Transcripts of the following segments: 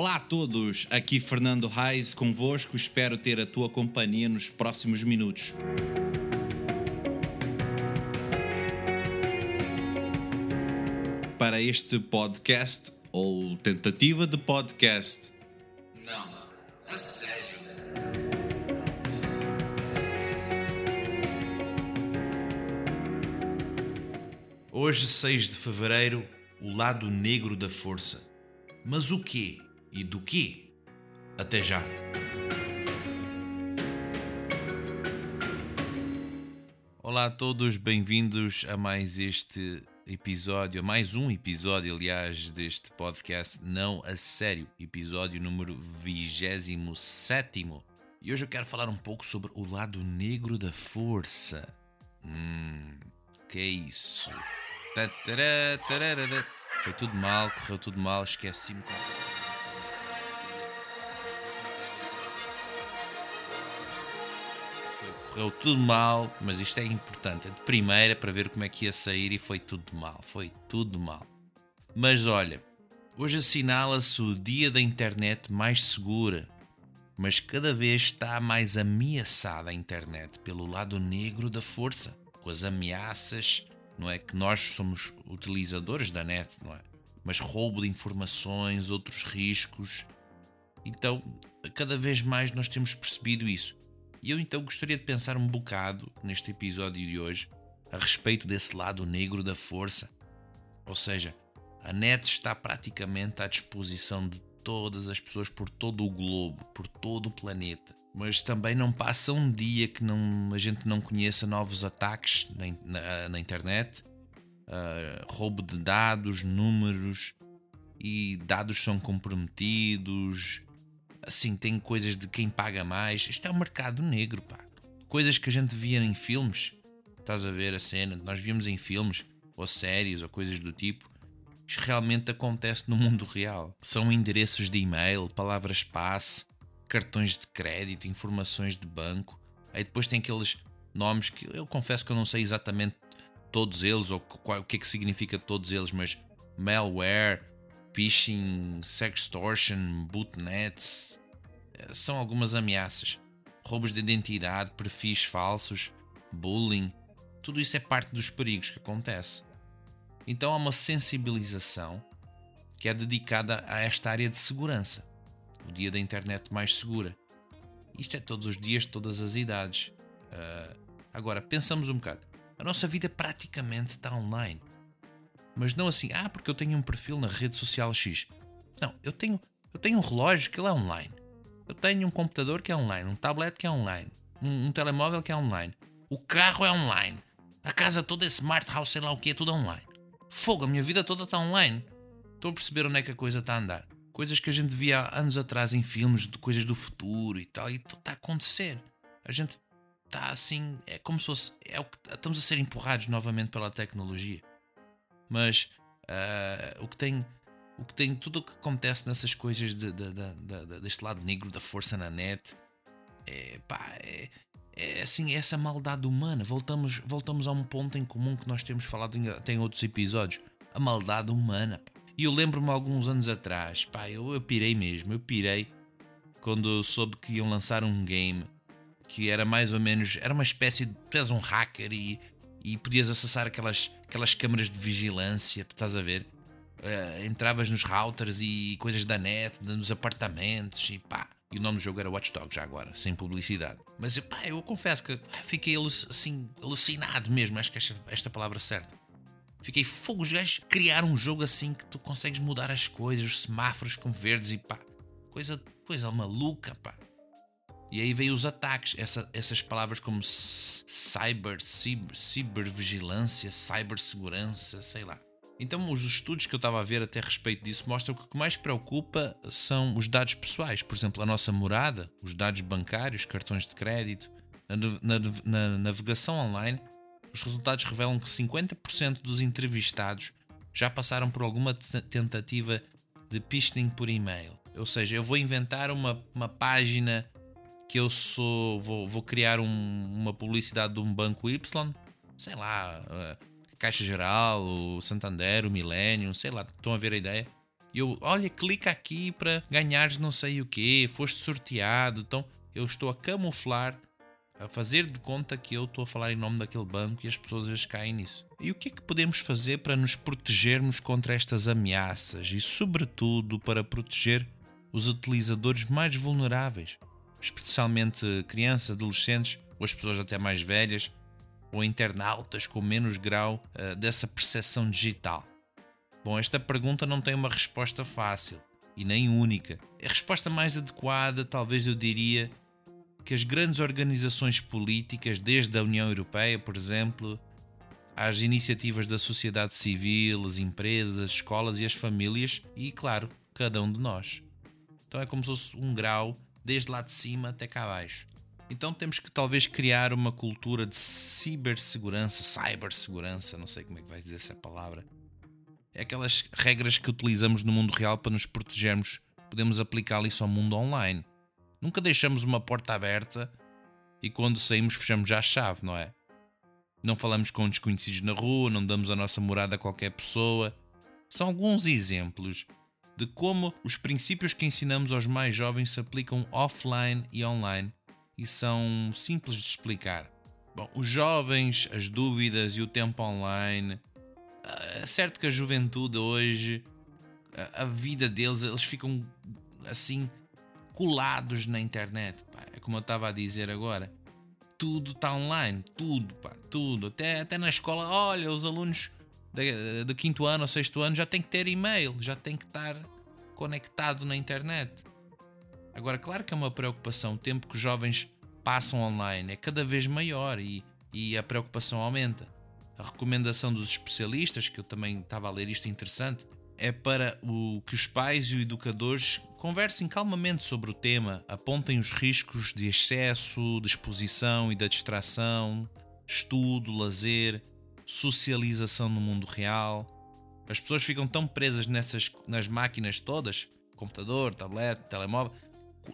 Olá a todos, aqui Fernando Reis convosco, espero ter a tua companhia nos próximos minutos. Para este podcast, ou tentativa de podcast. Não, a sério. Hoje, 6 de fevereiro, o lado negro da força. Mas o quê? E do quê? Até já! Olá a todos, bem-vindos a mais este episódio, a mais um episódio, aliás, deste podcast Não a Sério, episódio número 27. E hoje eu quero falar um pouco sobre o lado negro da força. Hum, que é isso? Foi tudo mal, correu tudo mal, esqueci-me. Correu tudo mal, mas isto é importante. É de primeira para ver como é que ia sair e foi tudo mal. Foi tudo mal. Mas olha, hoje assinala-se o dia da internet mais segura. Mas cada vez está mais ameaçada a internet pelo lado negro da força, com as ameaças não é? Que nós somos utilizadores da net, não é? Mas roubo de informações, outros riscos. Então, cada vez mais nós temos percebido isso. E eu então gostaria de pensar um bocado neste episódio de hoje a respeito desse lado negro da força. Ou seja, a net está praticamente à disposição de todas as pessoas por todo o globo, por todo o planeta mas também não passa um dia que não, a gente não conheça novos ataques na, na, na internet, uh, roubo de dados, números e dados são comprometidos. Assim, tem coisas de quem paga mais. Isto é um mercado negro, pá. Coisas que a gente via em filmes. Estás a ver a cena? Nós víamos em filmes ou séries ou coisas do tipo. Isto realmente acontece no mundo real. São endereços de e-mail, palavras-passe, cartões de crédito, informações de banco. Aí depois tem aqueles nomes que eu confesso que eu não sei exatamente todos eles ou o que é que significa todos eles, mas malware, phishing, sextortion, bootnets eh, são algumas ameaças. Roubos de identidade, perfis falsos, bullying, tudo isso é parte dos perigos que acontece. Então há uma sensibilização que é dedicada a esta área de segurança o dia da internet mais segura. Isto é todos os dias, todas as idades. Uh, agora, pensamos um bocado. A nossa vida praticamente está online. Mas não assim, ah, porque eu tenho um perfil na rede social X. Não, eu tenho, eu tenho um relógio que ele é online. Eu tenho um computador que é online, um tablet que é online, um, um telemóvel que é online. O carro é online. A casa toda é smart house, sei lá o que, é tudo online. Fogo, a minha vida toda está online. Estou a perceber onde é que a coisa está a andar coisas que a gente via anos atrás em filmes de coisas do futuro e tal, e está a acontecer. A gente está assim, é como se fosse. É o que, estamos a ser empurrados novamente pela tecnologia. Mas uh, o que tem. O que tem tudo o que acontece nessas coisas de, de, de, deste lado negro da força na net é, pá, é, é assim, é essa maldade humana. Voltamos, voltamos a um ponto em comum que nós temos falado em, até em outros episódios. A maldade humana. Pá. E eu lembro-me alguns anos atrás, pá, eu, eu pirei mesmo, eu pirei quando soube que iam lançar um game que era mais ou menos, era uma espécie de, tu és um hacker e, e podias acessar aquelas, aquelas câmaras de vigilância, estás a ver? Uh, entravas nos routers e coisas da net, nos apartamentos e pá. E o nome do jogo era Watch Dogs já agora, sem publicidade. Mas pá, eu confesso que fiquei assim, alucinado mesmo, acho que esta, esta palavra é certa. Fiquei fogo, os gajos criaram um jogo assim que tu consegues mudar as coisas, os semáforos com verdes e pá. Coisa, coisa maluca, pá. E aí veio os ataques, essa, essas palavras como cyber, ciber, cibervigilância, cibersegurança, sei lá. Então, os estudos que eu estava a ver até a respeito disso mostram que o que mais preocupa são os dados pessoais. Por exemplo, a nossa morada, os dados bancários, cartões de crédito, na, na, na navegação online os resultados revelam que 50% dos entrevistados já passaram por alguma tentativa de phishing por e-mail. Ou seja, eu vou inventar uma, uma página que eu sou. Vou, vou criar um, uma publicidade de um banco Y, sei lá, uh, Caixa Geral, o Santander, o Millennium, sei lá, estão a ver a ideia? Eu, olha, clica aqui para ganhares não sei o quê, foste sorteado. Então eu estou a camuflar, a fazer de conta que eu estou a falar em nome daquele banco e as pessoas às caem nisso. E o que é que podemos fazer para nos protegermos contra estas ameaças e, sobretudo, para proteger os utilizadores mais vulneráveis, especialmente crianças, adolescentes ou as pessoas até mais velhas ou internautas com menos grau uh, dessa percepção digital? Bom, esta pergunta não tem uma resposta fácil e nem única. A resposta mais adequada, talvez eu diria, que as grandes organizações políticas, desde a União Europeia, por exemplo, às iniciativas da sociedade civil, as empresas, as escolas e as famílias, e claro, cada um de nós. Então é como se fosse um grau, desde lá de cima até cá abaixo. Então temos que talvez criar uma cultura de cibersegurança, cybersegurança, não sei como é que vai dizer essa palavra. É aquelas regras que utilizamos no mundo real para nos protegermos, podemos aplicá-lo isso ao mundo online. Nunca deixamos uma porta aberta e quando saímos fechamos já a chave, não é? Não falamos com desconhecidos na rua, não damos a nossa morada a qualquer pessoa. São alguns exemplos de como os princípios que ensinamos aos mais jovens se aplicam offline e online e são simples de explicar. Bom, os jovens, as dúvidas e o tempo online. É certo que a juventude hoje, a, vida deles, eles ficam assim colados na internet. Pá. É como eu estava a dizer agora. Tudo está online, tudo, pá, tudo. Até, até na escola, olha, os alunos do quinto ano ou sexto ano já têm que ter e-mail, já têm que estar conectado na internet. Agora, claro que é uma preocupação. O tempo que os jovens passam online é cada vez maior e, e a preocupação aumenta. A recomendação dos especialistas, que eu também estava a ler isto interessante, é para o, que os pais e os educadores conversem calmamente sobre o tema, apontem os riscos de excesso, de exposição e da distração, estudo, lazer, socialização no mundo real. As pessoas ficam tão presas nessas nas máquinas todas, computador, tablet, telemóvel,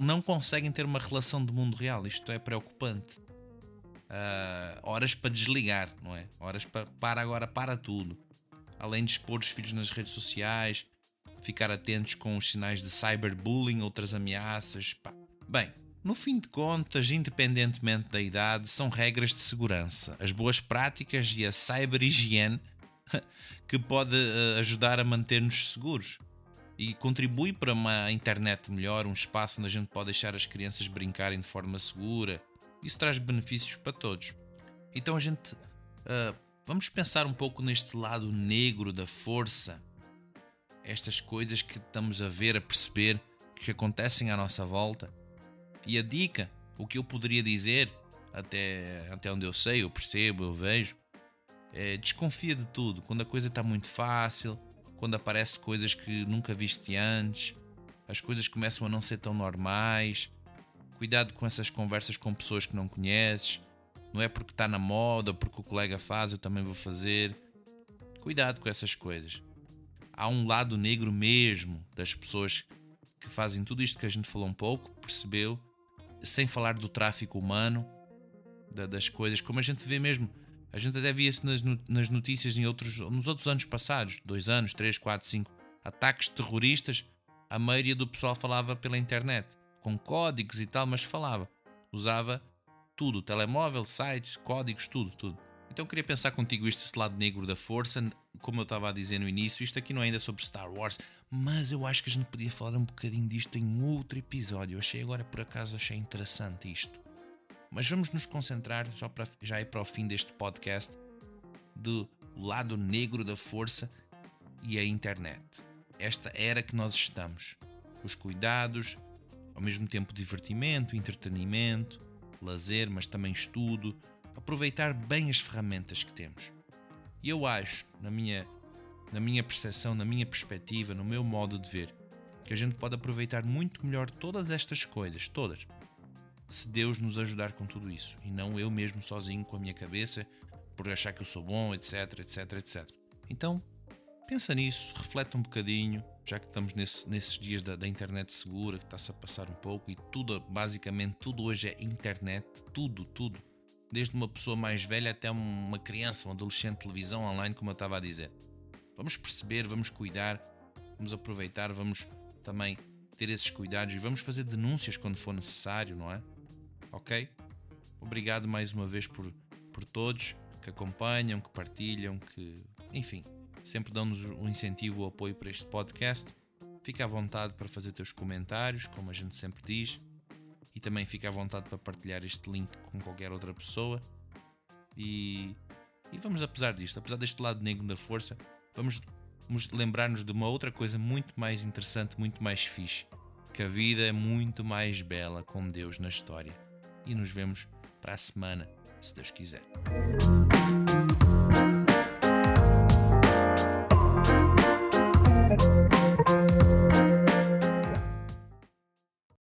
não conseguem ter uma relação de mundo real. Isto é preocupante. Uh, horas para desligar, não é? Horas para, para agora, para tudo. Além de expor os filhos nas redes sociais, ficar atentos com os sinais de cyberbullying, outras ameaças. Pá. Bem, no fim de contas, independentemente da idade, são regras de segurança, as boas práticas e a cyber-higiene que pode uh, ajudar a manter-nos seguros e contribui para uma internet melhor, um espaço onde a gente pode deixar as crianças brincarem de forma segura. Isso traz benefícios para todos. Então a gente uh, vamos pensar um pouco neste lado negro da força, estas coisas que estamos a ver, a perceber que acontecem à nossa volta. E a dica, o que eu poderia dizer, até, até onde eu sei, eu percebo, eu vejo, é desconfia de tudo. Quando a coisa está muito fácil, quando aparecem coisas que nunca viste antes, as coisas começam a não ser tão normais. Cuidado com essas conversas com pessoas que não conheces. Não é porque está na moda, porque o colega faz, eu também vou fazer. Cuidado com essas coisas. Há um lado negro mesmo das pessoas que fazem tudo isto que a gente falou um pouco, percebeu, sem falar do tráfico humano, das coisas, como a gente vê mesmo a gente até via isso nas, notícias em outros, nos outros anos passados, dois anos, três, quatro, cinco, ataques terroristas. A maioria do pessoal falava pela internet, com códigos e tal, mas falava. Usava tudo, telemóvel, sites, códigos, tudo, tudo. Então queria pensar contigo isto, esse lado negro da força, como eu estava a dizer no início, isto aqui não é ainda sobre Star Wars, mas eu acho que a gente podia falar um bocadinho disto em outro episódio. Eu achei agora por acaso achei interessante isto. Mas vamos nos concentrar, só para já ir para o fim deste podcast, do lado negro da força e a internet. Esta era que nós estamos. Os cuidados, ao mesmo tempo divertimento, entretenimento, lazer, mas também estudo, aproveitar bem as ferramentas que temos. E eu acho, na minha, na minha percepção, na minha perspectiva, no meu modo de ver, que a gente pode aproveitar muito melhor todas estas coisas, todas, se Deus nos ajudar com tudo isso e não eu mesmo sozinho com a minha cabeça por achar que eu sou bom, etc, etc, etc. Então, pensa nisso, reflete um bocadinho, já que estamos nesse, nesses dias da, da internet segura, que está-se a passar um pouco e tudo, basicamente, tudo hoje é internet, tudo, tudo. Desde uma pessoa mais velha até uma criança, um adolescente, televisão online, como eu estava a dizer. Vamos perceber, vamos cuidar vamos aproveitar, vamos também ter esses cuidados e vamos fazer denúncias quando for necessário, não é? Ok? Obrigado mais uma vez por, por todos que acompanham, que partilham, que, enfim, sempre dão-nos um incentivo, o apoio para este podcast. Fica à vontade para fazer teus comentários, como a gente sempre diz, e também fica à vontade para partilhar este link com qualquer outra pessoa. E, e vamos, apesar disto, apesar deste lado negro da força, vamos, vamos lembrar-nos de uma outra coisa muito mais interessante, muito mais fixe: que a vida é muito mais bela com Deus na história. E nos vemos para a semana, se Deus quiser.